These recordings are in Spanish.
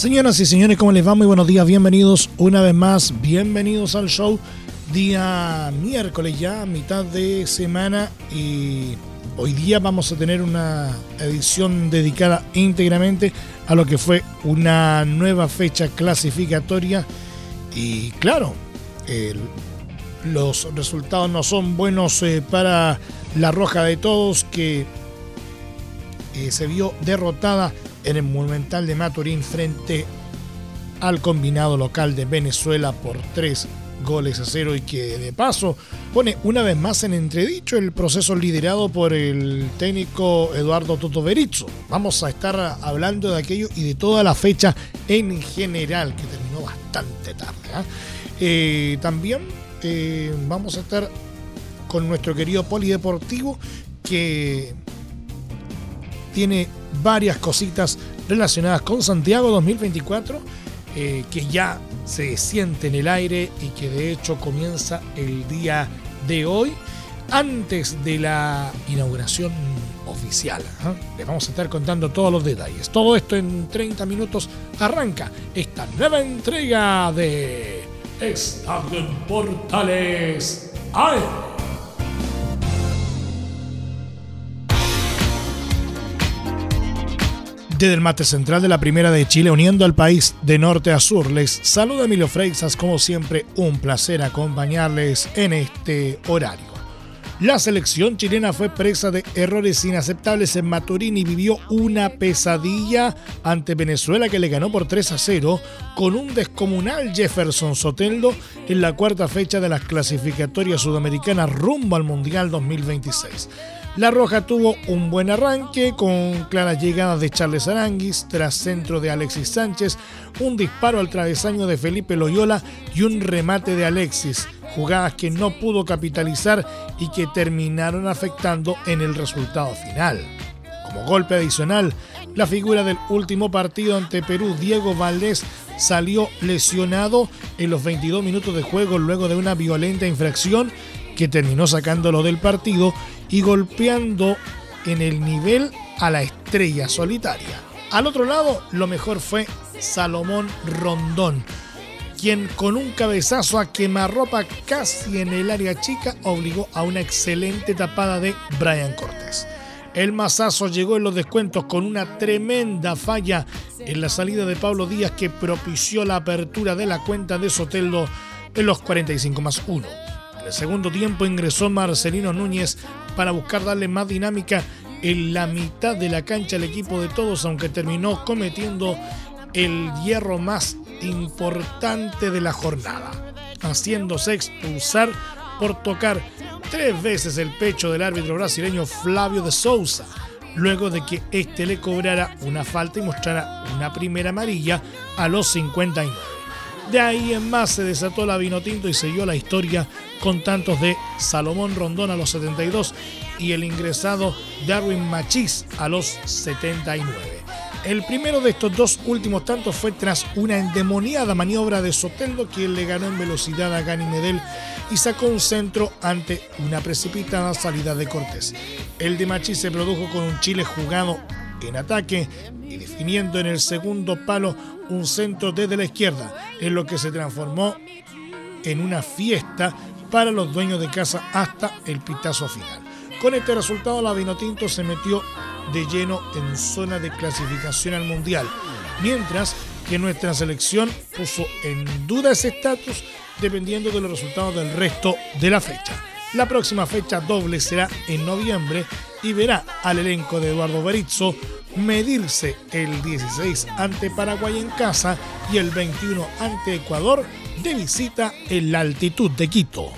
Señoras y señores, ¿cómo les va? Muy buenos días, bienvenidos una vez más, bienvenidos al show. Día miércoles ya, mitad de semana y hoy día vamos a tener una edición dedicada íntegramente a lo que fue una nueva fecha clasificatoria y claro, los resultados no son buenos eh, para la Roja de Todos que eh, se vio derrotada en el Monumental de Maturín frente al combinado local de Venezuela por tres goles a cero y que de paso pone una vez más en entredicho el proceso liderado por el técnico Eduardo Toto Berizzo. Vamos a estar hablando de aquello y de toda la fecha en general que terminó bastante tarde. ¿ah? Eh, también eh, vamos a estar con nuestro querido polideportivo que tiene varias cositas relacionadas con Santiago 2024 eh, que ya se siente en el aire y que de hecho comienza el día de hoy antes de la inauguración oficial. ¿eh? Les vamos a estar contando todos los detalles. Todo esto en 30 minutos arranca esta nueva entrega de Estadio Portales ¡Ay! Desde el mate central de la Primera de Chile, uniendo al país de norte a sur, les saluda Emilio Freixas. Como siempre, un placer acompañarles en este horario. La selección chilena fue presa de errores inaceptables en Maturín y vivió una pesadilla ante Venezuela que le ganó por 3 a 0 con un descomunal Jefferson Soteldo en la cuarta fecha de las clasificatorias sudamericanas rumbo al Mundial 2026. La Roja tuvo un buen arranque con claras llegadas de Charles Aranguis tras centro de Alexis Sánchez, un disparo al travesaño de Felipe Loyola y un remate de Alexis, jugadas que no pudo capitalizar y que terminaron afectando en el resultado final. Como golpe adicional, la figura del último partido ante Perú, Diego Valdés, salió lesionado en los 22 minutos de juego luego de una violenta infracción que terminó sacándolo del partido y golpeando en el nivel a la estrella solitaria. Al otro lado, lo mejor fue Salomón Rondón, quien con un cabezazo a quemarropa casi en el área chica obligó a una excelente tapada de Brian Cortés. El mazazo llegó en los descuentos con una tremenda falla en la salida de Pablo Díaz que propició la apertura de la cuenta de Soteldo en los 45 más 1. En el segundo tiempo ingresó Marcelino Núñez para buscar darle más dinámica en la mitad de la cancha al equipo de todos, aunque terminó cometiendo el hierro más importante de la jornada, haciéndose expulsar por tocar tres veces el pecho del árbitro brasileño Flavio de Souza, luego de que éste le cobrara una falta y mostrara una primera amarilla a los 59. De ahí en más se desató la vino tinto y siguió la historia con tantos de Salomón Rondón a los 72 y el ingresado Darwin Machís a los 79. El primero de estos dos últimos tantos fue tras una endemoniada maniobra de Soteldo, quien le ganó en velocidad a Gani Medel y sacó un centro ante una precipitada salida de Cortés. El de Machís se produjo con un Chile jugado en ataque y definiendo en el segundo palo un centro desde la izquierda, en lo que se transformó en una fiesta para los dueños de casa hasta el pitazo final. Con este resultado, la Vinotinto se metió de lleno en zona de clasificación al Mundial, mientras que nuestra selección puso en duda ese estatus dependiendo de los resultados del resto de la fecha. La próxima fecha doble será en noviembre y verá al elenco de Eduardo Berizzo medirse el 16 ante Paraguay en casa y el 21 ante Ecuador de visita en la altitud de Quito.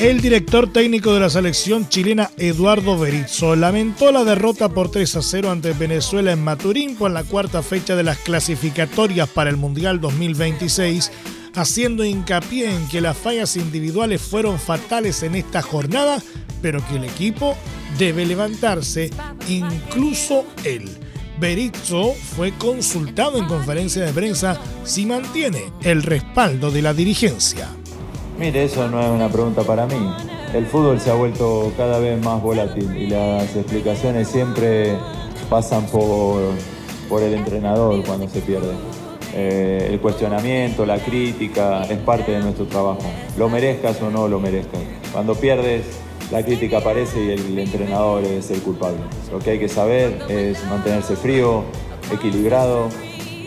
El director técnico de la selección chilena, Eduardo Berizzo, lamentó la derrota por 3 a 0 ante Venezuela en Maturín por la cuarta fecha de las clasificatorias para el Mundial 2026, haciendo hincapié en que las fallas individuales fueron fatales en esta jornada, pero que el equipo debe levantarse, incluso él. Berizzo fue consultado en conferencia de prensa si mantiene el respaldo de la dirigencia. Mire, eso no es una pregunta para mí. El fútbol se ha vuelto cada vez más volátil y las explicaciones siempre pasan por, por el entrenador cuando se pierde. Eh, el cuestionamiento, la crítica es parte de nuestro trabajo. Lo merezcas o no lo merezcas. Cuando pierdes, la crítica aparece y el entrenador es el culpable. Lo que hay que saber es mantenerse frío, equilibrado,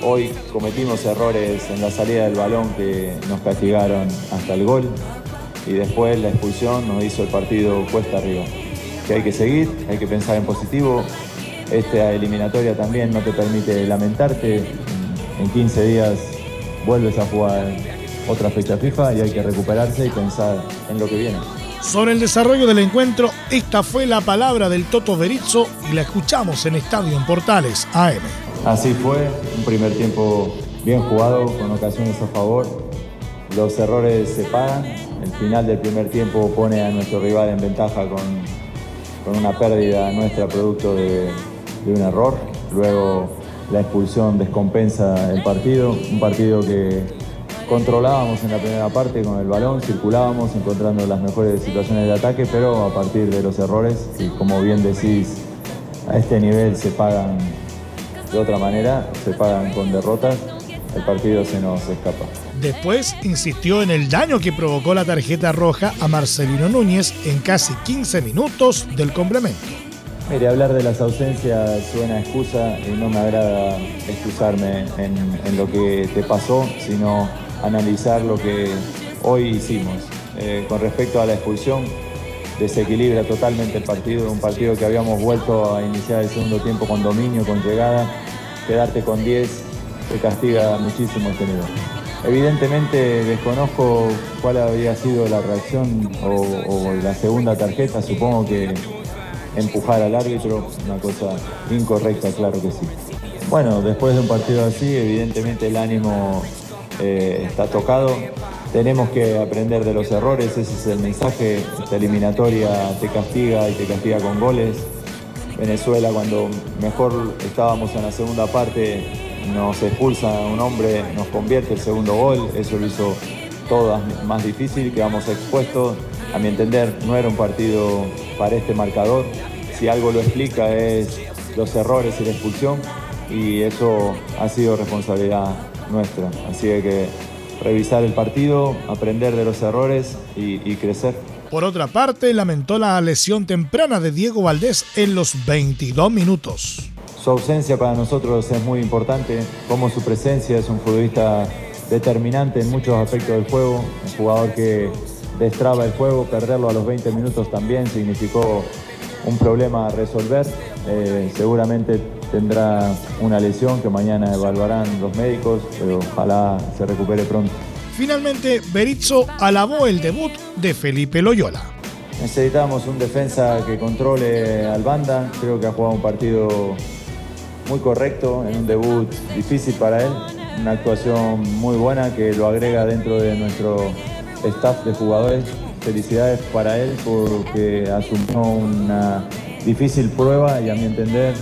Hoy cometimos errores en la salida del balón que nos castigaron hasta el gol y después la expulsión nos hizo el partido cuesta arriba. Que hay que seguir, hay que pensar en positivo. Esta eliminatoria también no te permite lamentarte. En 15 días vuelves a jugar otra fecha FIFA y hay que recuperarse y pensar en lo que viene. Sobre el desarrollo del encuentro, esta fue la palabra del Toto Berizzo y la escuchamos en Estadio en Portales AM. Así fue, un primer tiempo bien jugado, con ocasiones a favor. Los errores se pagan. El final del primer tiempo pone a nuestro rival en ventaja con, con una pérdida nuestra producto de, de un error. Luego la expulsión descompensa el partido, un partido que controlábamos en la primera parte con el balón, circulábamos encontrando las mejores situaciones de ataque, pero a partir de los errores, y como bien decís, a este nivel se pagan de otra manera, se pagan con derrotas, el partido se nos escapa. Después insistió en el daño que provocó la tarjeta roja a Marcelino Núñez en casi 15 minutos del complemento. Mire, hablar de las ausencias suena excusa y no me agrada excusarme en, lo que te pasó, sino analizar lo que hoy hicimos. Eh, con respecto a la expulsión, desequilibra totalmente el partido, un partido que habíamos vuelto a iniciar el segundo tiempo con dominio, con llegada, quedarte con 10 te castiga muchísimo este nivel. Evidentemente desconozco cuál habría sido la reacción o, la segunda tarjeta, supongo que empujar al árbitro, una cosa incorrecta, claro que sí. Bueno, después de un partido así, evidentemente el ánimo eh, está tocado, tenemos que aprender de los errores, ese es el mensaje. Esta eliminatoria te castiga y te castiga con goles. Venezuela, cuando mejor estábamos en la segunda parte, nos expulsa un hombre, nos convierte el segundo gol. Eso lo hizo todo más difícil, quedamos expuestos. A mi entender, no era un partido para este marcador. Si algo lo explica es los errores y la expulsión, y eso ha sido responsabilidad nuestra. Así que revisar el partido, aprender de los errores y, crecer. Por otra parte, lamentó la lesión temprana de Diego Valdés en los 22 minutos. Su ausencia para nosotros es muy importante, como su presencia es un futbolista determinante en muchos aspectos del juego, un jugador que destraba el juego, perderlo a los 20 minutos también significó un problema a resolver. Eh, seguramente tendrá una lesión que mañana evaluarán los médicos, pero ojalá se recupere pronto. Finalmente, Berizzo alabó el debut de Felipe Loyola. Necesitamos un defensa que controle al banda, creo que ha jugado un partido muy correcto, en un debut difícil para él, una actuación muy buena que lo agrega dentro de nuestro staff de jugadores. Felicidades para él porque asumió una difícil prueba y a mi entender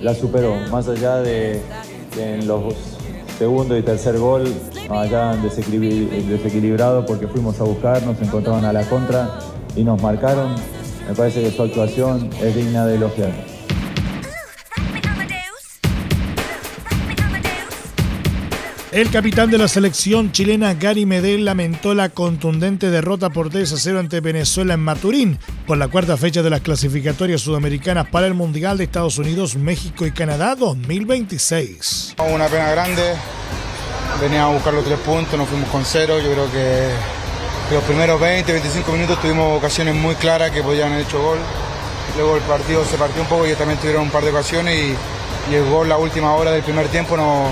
la superó. Más allá de que en los segundo y tercer gol hayan desequilibrado porque fuimos a buscar, nos encontraban a la contra y nos marcaron. Me parece que su actuación es digna de elogiar. El capitán de la selección chilena Gary Medel lamentó la contundente derrota por 3 a 0 ante Venezuela en Maturín por la cuarta fecha de las clasificatorias sudamericanas para el Mundial de Estados Unidos, México y Canadá 2026. Una pena grande, veníamos a buscar los tres puntos, nos fuimos con cero, yo creo que los primeros 20, 25 minutos tuvimos ocasiones muy claras que podían haber hecho gol, luego el partido se partió un poco y también tuvieron un par de ocasiones y, y el gol la última hora del primer tiempo no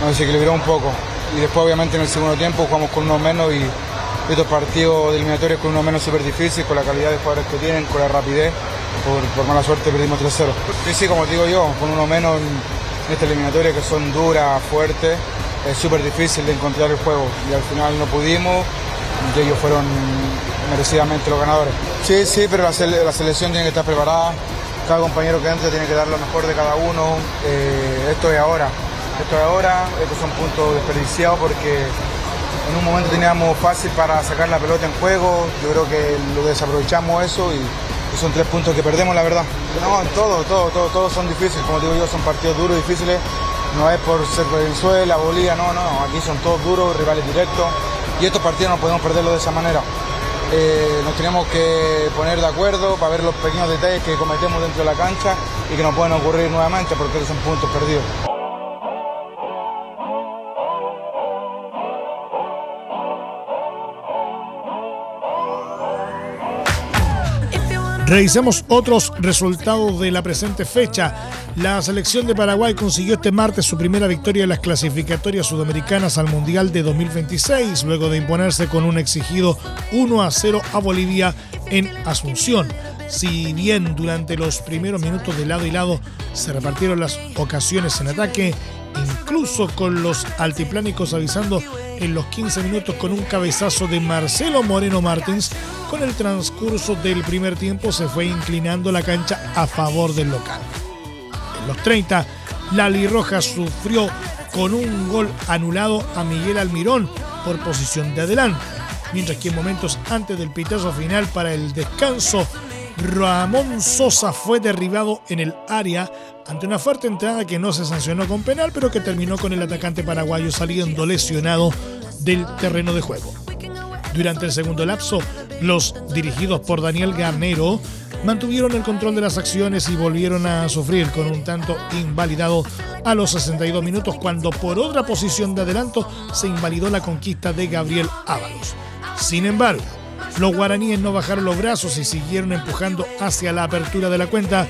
nos desequilibró un poco. Y después obviamente en el segundo tiempo jugamos con uno menos y, estos partidos de eliminatorios con uno menos súper difícil, con la calidad de jugadores que tienen, con la rapidez. Por, mala suerte perdimos 3-0. Sí, sí, como digo yo, con uno menos en esta eliminatoria que son duras, fuertes, es súper difícil de encontrar el juego y al final no pudimos y ellos fueron merecidamente los ganadores. Sí, sí, pero la, selección tiene que estar preparada, cada compañero que entre tiene que dar lo mejor de cada uno, eh, esto es ahora, esto es ahora, estos son puntos desperdiciados porque en un momento teníamos fácil para sacar la pelota en juego, yo creo que lo desaprovechamos eso y, son tres puntos que perdemos, la verdad. No, en todo, todo, todo, todos son difíciles, como digo yo, son partidos duros, difíciles, no es por ser Venezuela, Bolivia, no, no, aquí son todos duros, rivales directos y estos partidos no podemos perderlos de esa manera. Eh, nos tenemos que poner de acuerdo para ver los pequeños detalles que cometemos dentro de la cancha y que no pueden ocurrir nuevamente porque son puntos perdidos. Revisemos otros resultados de la presente fecha. La selección de Paraguay consiguió este martes su primera victoria en las clasificatorias sudamericanas al Mundial de 2026, luego de imponerse con un exigido 1 a 0 a Bolivia en Asunción. Si bien durante los primeros minutos de lado y lado se repartieron las ocasiones en ataque, incluso con los altiplánicos avisando en los 15 minutos con un cabezazo de Marcelo Moreno Martins, con el transcurso del primer tiempo se fue inclinando la cancha a favor del local. En los 30, Lali Roja sufrió con un gol anulado a Miguel Almirón por posición de adelante, mientras que en momentos antes del pitazo final para el descanso, Ramón Sosa fue derribado en el área ante una fuerte entrada que no se sancionó con penal, pero que terminó con el atacante paraguayo saliendo lesionado del terreno de juego. Durante el segundo lapso, los dirigidos por Daniel Garnero mantuvieron el control de las acciones y volvieron a sufrir con un tanto invalidado a los 62 minutos cuando por otra posición de adelanto se invalidó la conquista de Gabriel Ábalos. Sin embargo, los guaraníes no bajaron los brazos y siguieron empujando hacia la apertura de la cuenta,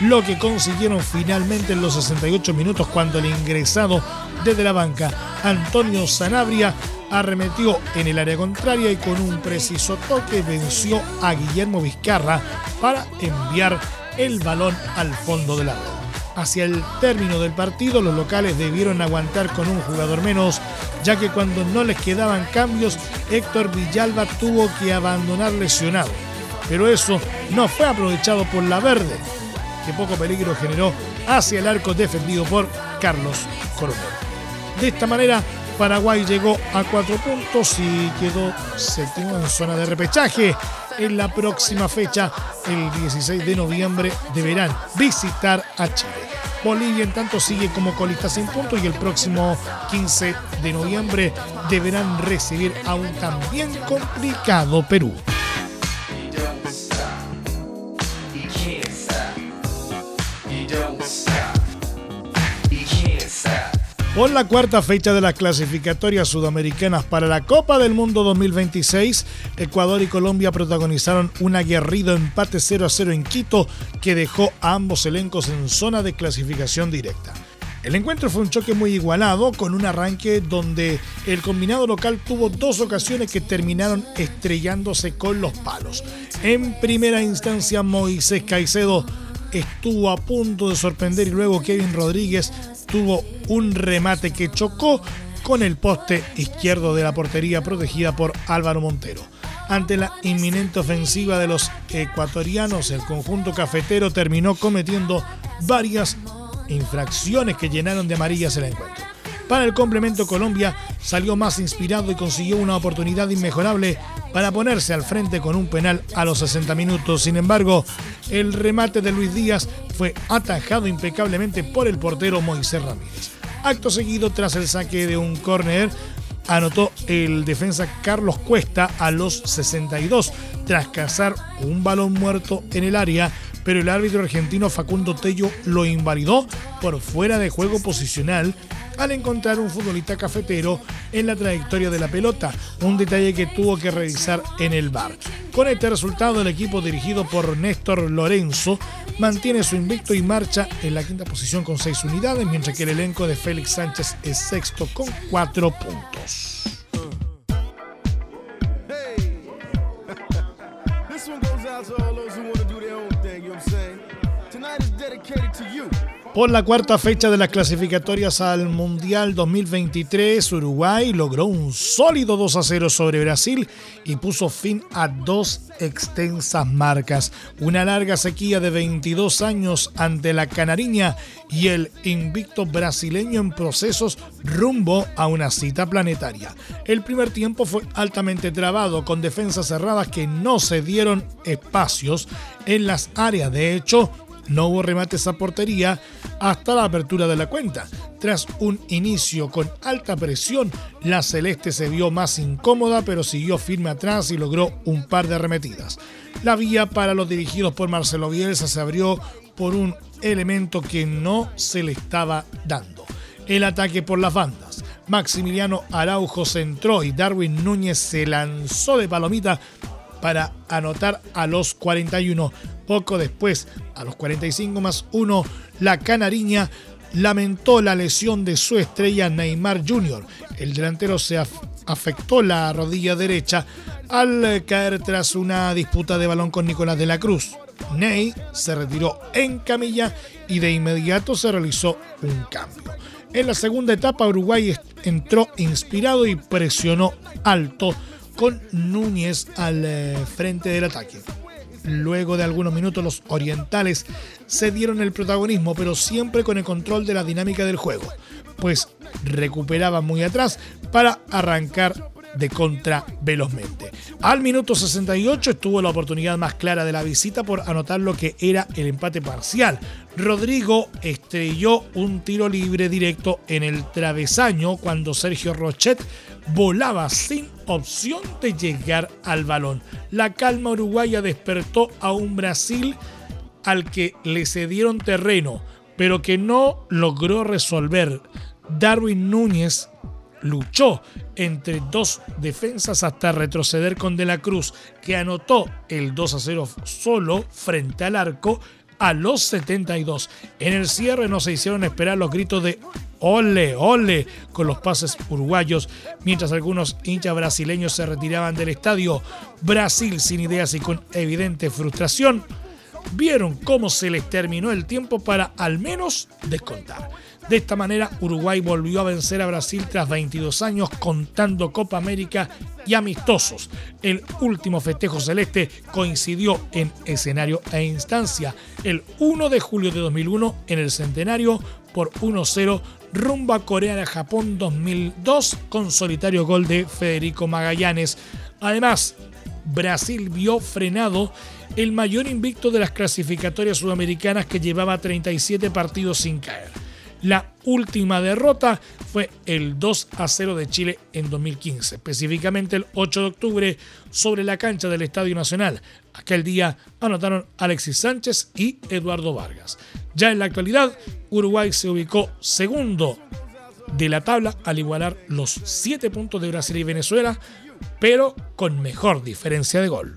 lo que consiguieron finalmente en los 68 minutos cuando el ingresado desde la banca, Antonio Sanabria, arremetió en el área contraria y con un preciso toque venció a Guillermo Vizcarra para enviar el balón al fondo de la red. Hacia el término del partido, los locales debieron aguantar con un jugador menos, ya que cuando no les quedaban cambios, Héctor Villalba tuvo que abandonar lesionado. Pero eso no fue aprovechado por la verde, que poco peligro generó hacia el arco defendido por Carlos Coronel. De esta manera, Paraguay llegó a cuatro puntos y quedó séptimo en zona de repechaje. En la próxima fecha, el 16 de noviembre, deberán visitar a Chile. Bolivia en tanto sigue como colista sin puntos y el próximo 15 de noviembre deberán recibir a un también complicado Perú. Por la cuarta fecha de las clasificatorias sudamericanas para la Copa del Mundo 2026, Ecuador y Colombia protagonizaron un aguerrido empate 0 a 0 en Quito que dejó a ambos elencos en zona de clasificación directa. El encuentro fue un choque muy igualado, con un arranque donde el combinado local tuvo dos ocasiones que terminaron estrellándose con los palos. En primera instancia, Moisés Caicedo estuvo a punto de sorprender y luego Kevin Rodríguez tuvo un remate que chocó con el poste izquierdo de la portería protegida por Álvaro Montero. Ante la inminente ofensiva de los ecuatorianos, el conjunto cafetero terminó cometiendo varias infracciones que llenaron de amarillas el encuentro. Para el complemento Colombia salió más inspirado y consiguió una oportunidad inmejorable para ponerse al frente con un penal a los 60 minutos. Sin embargo, el remate de Luis Díaz fue atajado impecablemente por el portero Moisés Ramírez. Acto seguido, tras el saque de un córner, anotó el defensa Carlos Cuesta a los 62 tras cazar un balón muerto en el área pero el árbitro argentino Facundo Tello lo invalidó por fuera de juego posicional al encontrar un futbolista cafetero en la trayectoria de la pelota, un detalle que tuvo que revisar en el bar. Con este resultado, el equipo dirigido por Néstor Lorenzo mantiene su invicto y marcha en la quinta posición con seis unidades, mientras que el elenco de Félix Sánchez es sexto con cuatro puntos. Por la cuarta fecha de las clasificatorias al Mundial 2023, Uruguay logró un sólido 2 a 0 sobre Brasil y puso fin a dos extensas marcas. Una larga sequía de 22 años ante la Canariña y el invicto brasileño en procesos rumbo a una cita planetaria. El primer tiempo fue altamente trabado con defensas cerradas que no se dieron espacios en las áreas. De hecho, no hubo remates a portería hasta la apertura de la cuenta. Tras un inicio con alta presión, la Celeste se vio más incómoda, pero siguió firme atrás y logró un par de arremetidas. La vía para los dirigidos por Marcelo Bielsa se abrió por un elemento que no se le estaba dando. El ataque por las bandas. Maximiliano Araujo centró y Darwin Núñez se lanzó de palomita para anotar a los 41. Poco después, a los 45 más 1, la canariña lamentó la lesión de su estrella Neymar Jr. El delantero se afectó la rodilla derecha al caer tras una disputa de balón con Nicolás de la Cruz. Ney se retiró en camilla y de inmediato se realizó un cambio. En la segunda etapa Uruguay entró inspirado y presionó alto con Núñez al eh, frente del ataque. Luego de algunos minutos los orientales se dieron el protagonismo, pero siempre con el control de la dinámica del juego, pues recuperaban muy atrás para arrancar de contra velozmente. Al minuto 68 estuvo la oportunidad más clara de la visita por anotar lo que era el empate parcial. Rodrigo estrelló un tiro libre directo en el travesaño cuando Sergio Rochet volaba sin opción de llegar al balón. La calma uruguaya despertó a un Brasil al que le cedieron terreno, pero que no logró resolver. Darwin Núñez luchó entre dos defensas hasta retroceder con De la Cruz, que anotó el 2 a 0 solo frente al arco a los 72. En el cierre no se hicieron esperar los gritos de ole, ole con los pases uruguayos, mientras algunos hinchas brasileños se retiraban del estadio. Brasil sin ideas y con evidente frustración vieron cómo se les terminó el tiempo para al menos descontar. De esta manera, Uruguay volvió a vencer a Brasil tras 22 años contando Copa América y amistosos. El último festejo celeste coincidió en escenario e instancia el 1 de julio de 2001 en el centenario por 1-0 rumbo a Corea-Japón 2002 con solitario gol de Federico Magallanes. Además, Brasil vio frenado el mayor invicto de las clasificatorias sudamericanas que llevaba 37 partidos sin caer. La última derrota fue el 2 a 0 de Chile en 2015, específicamente el 8 de octubre sobre la cancha del Estadio Nacional. Aquel día anotaron Alexis Sánchez y Eduardo Vargas. Ya en la actualidad, Uruguay se ubicó segundo de la tabla al igualar los 7 puntos de Brasil y Venezuela, pero con mejor diferencia de gol.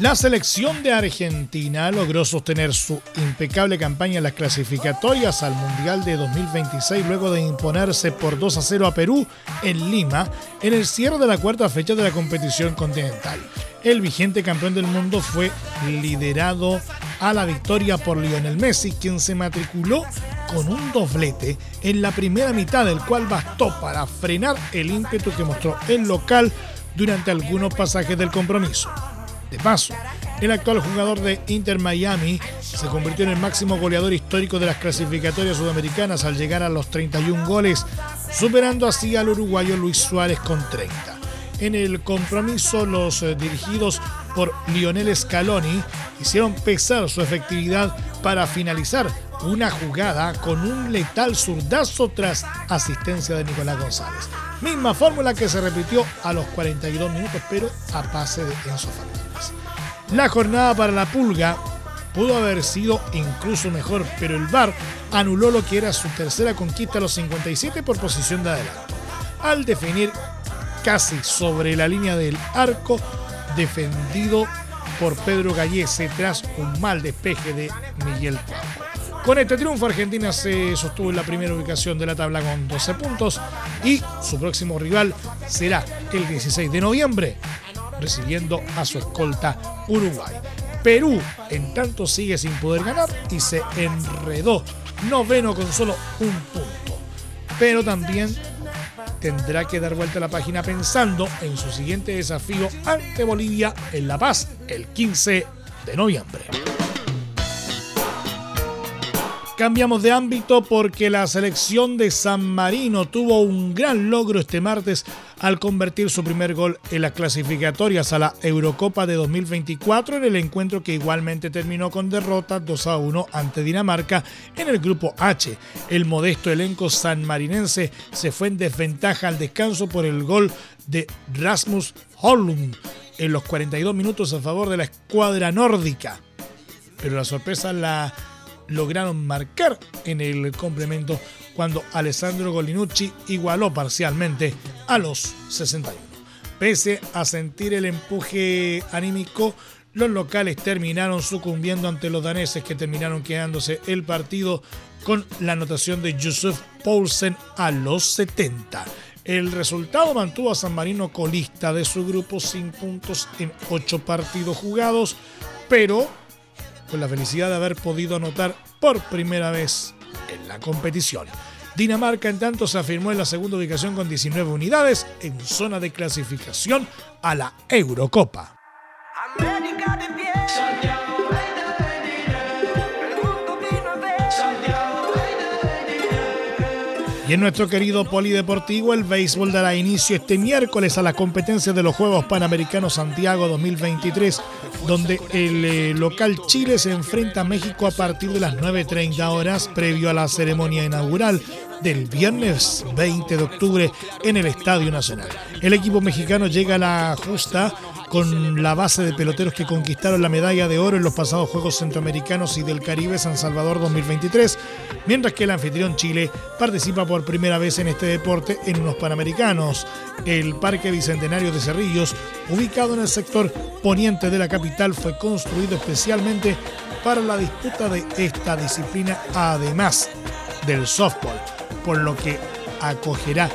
La selección de Argentina logró sostener su impecable campaña en las clasificatorias al Mundial de 2026 luego de imponerse por 2 a 0 a Perú en Lima en el cierre de la cuarta fecha de la competición continental. El vigente campeón del mundo fue liderado a la victoria por Lionel Messi, quien se matriculó con un doblete en la primera mitad, del cual bastó para frenar el ímpetu que mostró el local durante algunos pasajes del compromiso. De paso, el actual jugador de Inter Miami se convirtió en el máximo goleador histórico de las clasificatorias sudamericanas al llegar a los 31 goles, superando así al uruguayo Luis Suárez con 30. En el compromiso, los eh, dirigidos por Lionel Scaloni hicieron pesar su efectividad para finalizar una jugada con un letal zurdazo tras asistencia de Nicolás González. Misma fórmula que se repitió a los 42 minutos, pero a pase de Enzo Fernández. La jornada para la Pulga pudo haber sido incluso mejor, pero el VAR anuló lo que era su tercera conquista a los 57 por posición de adelante, al definir casi sobre la línea del arco defendido por Pedro Gallese tras un mal despeje de Miguel Trauco. Con este triunfo Argentina se sostuvo en la primera ubicación de la tabla con 12 puntos y su próximo rival será el 16 de noviembre recibiendo a su escolta Uruguay. Perú, en tanto, sigue sin poder ganar y se enredó noveno con solo un punto. Pero también tendrá que dar vuelta a la página pensando en su siguiente desafío ante Bolivia en La Paz el 15 de noviembre. Cambiamos de ámbito porque la selección de San Marino tuvo un gran logro este martes al convertir su primer gol en las clasificatorias a la Eurocopa de 2024 en el encuentro que igualmente terminó con derrota 2 a 1 ante Dinamarca en el grupo H. El modesto elenco sanmarinense se fue en desventaja al descanso por el gol de Rasmus Hollum en los 42 minutos a favor de la escuadra nórdica. Pero la sorpresa la lograron marcar en el complemento cuando Alessandro Golinucci igualó parcialmente a los 61. Pese a sentir el empuje anímico, los locales terminaron sucumbiendo ante los daneses que terminaron quedándose el partido con la anotación de Josef Poulsen a los 70. El resultado mantuvo a San Marino colista de su grupo sin puntos en 8 partidos jugados, pero con la felicidad de haber podido anotar por primera vez en la competición. Dinamarca, en tanto, se afirmó en la segunda ubicación con 19 unidades en zona de clasificación a la Eurocopa. Y en nuestro querido polideportivo, el béisbol dará inicio este miércoles a la competencia de los Juegos Panamericanos Santiago 2023, donde el eh, local Chile se enfrenta a México a partir de las 9.30 horas, previo a la ceremonia inaugural del viernes 20 de octubre en el Estadio Nacional. El equipo mexicano llega a la justa con la base de peloteros que conquistaron la medalla de oro en los pasados Juegos Centroamericanos y del Caribe San Salvador 2023, mientras que el anfitrión Chile participa por primera vez en este deporte en unos Panamericanos. El Parque Bicentenario de Cerrillos, ubicado en el sector poniente de la capital, fue construido especialmente para la disputa de esta disciplina, además del softball, por lo que acogerá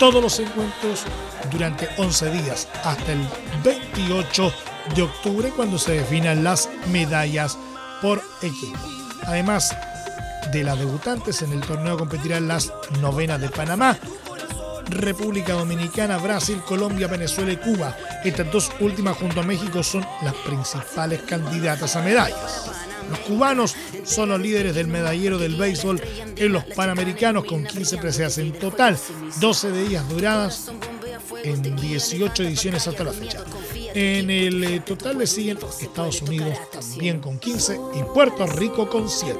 todos los encuentros durante 11 días hasta el 28 de octubre cuando se definan las medallas por equipo. Además de las debutantes en el torneo competirán las novenas de Panamá, República Dominicana, Brasil, Colombia, Venezuela y Cuba. Estas dos últimas junto a México son las principales candidatas a medallas. Los cubanos son los líderes del medallero del béisbol en los Panamericanos con 15 preseas en total, 12 de ellas duradas en 18 ediciones hasta la fecha. En el eh, total le siguen Estados Unidos también con 15 y Puerto Rico con 7.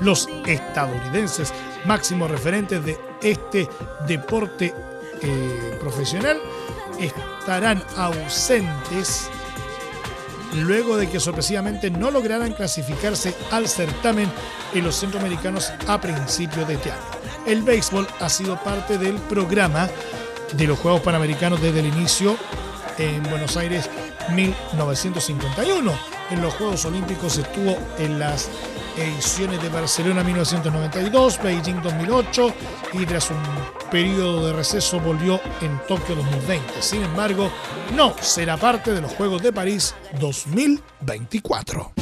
Los estadounidenses máximos referentes de este deporte eh, profesional estarán ausentes luego de que sorpresivamente no lograran clasificarse al certamen en los centroamericanos a principios de este año. El béisbol ha sido parte del programa de los Juegos Panamericanos desde el inicio en Buenos Aires 1951. En los Juegos Olímpicos estuvo en las ediciones de Barcelona 1992, Beijing 2008 y tras un periodo de receso volvió en Tokio 2020. Sin embargo, no será parte de los Juegos de París 2024.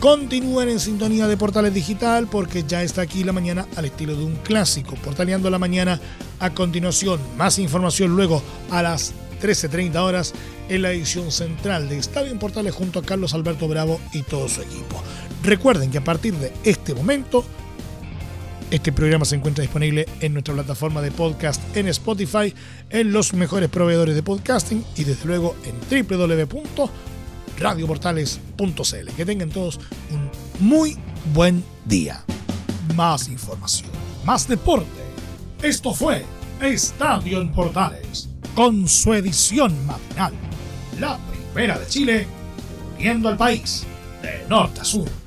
Continúen en sintonía de Portales Digital porque ya está aquí la mañana al estilo de un clásico. Portaleando la mañana a continuación. Más información luego a las 13.30 horas en la edición central de Estadio en Portales junto a Carlos Alberto Bravo y todo su equipo. Recuerden que a partir de este momento este programa se encuentra disponible en nuestra plataforma de podcast en Spotify, en los mejores proveedores de podcasting y desde luego en www radioportales.cl. Que tengan todos un muy buen día. Más información, más deporte. Esto fue Estadio en Portales, con su edición matinal, la primera de Chile, viendo al país de norte a sur.